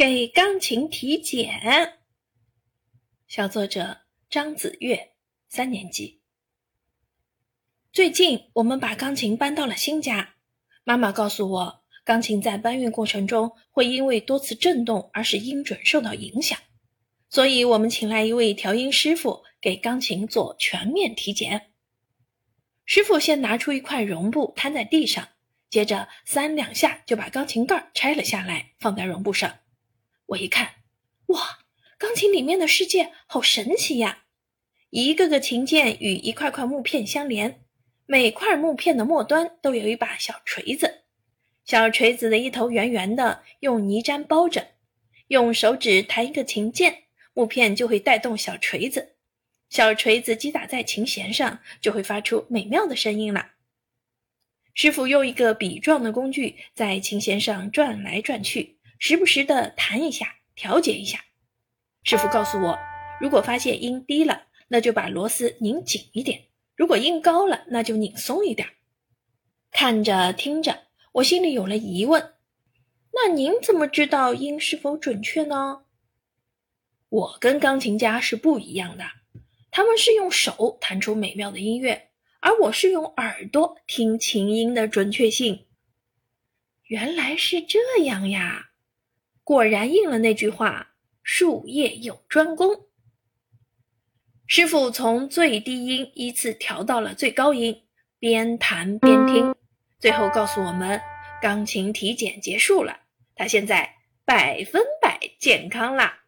给钢琴体检。小作者张子月，三年级。最近我们把钢琴搬到了新家，妈妈告诉我，钢琴在搬运过程中会因为多次震动而使音准受到影响，所以我们请来一位调音师傅给钢琴做全面体检。师傅先拿出一块绒布摊在地上，接着三两下就把钢琴盖拆了下来，放在绒布上。我一看，哇，钢琴里面的世界好神奇呀！一个个琴键与一块块木片相连，每块木片的末端都有一把小锤子，小锤子的一头圆圆的，用泥毡包着。用手指弹一个琴键，木片就会带动小锤子，小锤子击打在琴弦上，就会发出美妙的声音了。师傅用一个笔状的工具在琴弦上转来转去。时不时的弹一下，调节一下。师傅告诉我，如果发现音低了，那就把螺丝拧紧一点；如果音高了，那就拧松一点。看着听着，我心里有了疑问：那您怎么知道音是否准确呢？我跟钢琴家是不一样的，他们是用手弹出美妙的音乐，而我是用耳朵听琴音的准确性。原来是这样呀！果然应了那句话：“术业有专攻。”师傅从最低音依次调到了最高音，边弹边听，最后告诉我们：“钢琴体检结束了，他现在百分百健康啦。”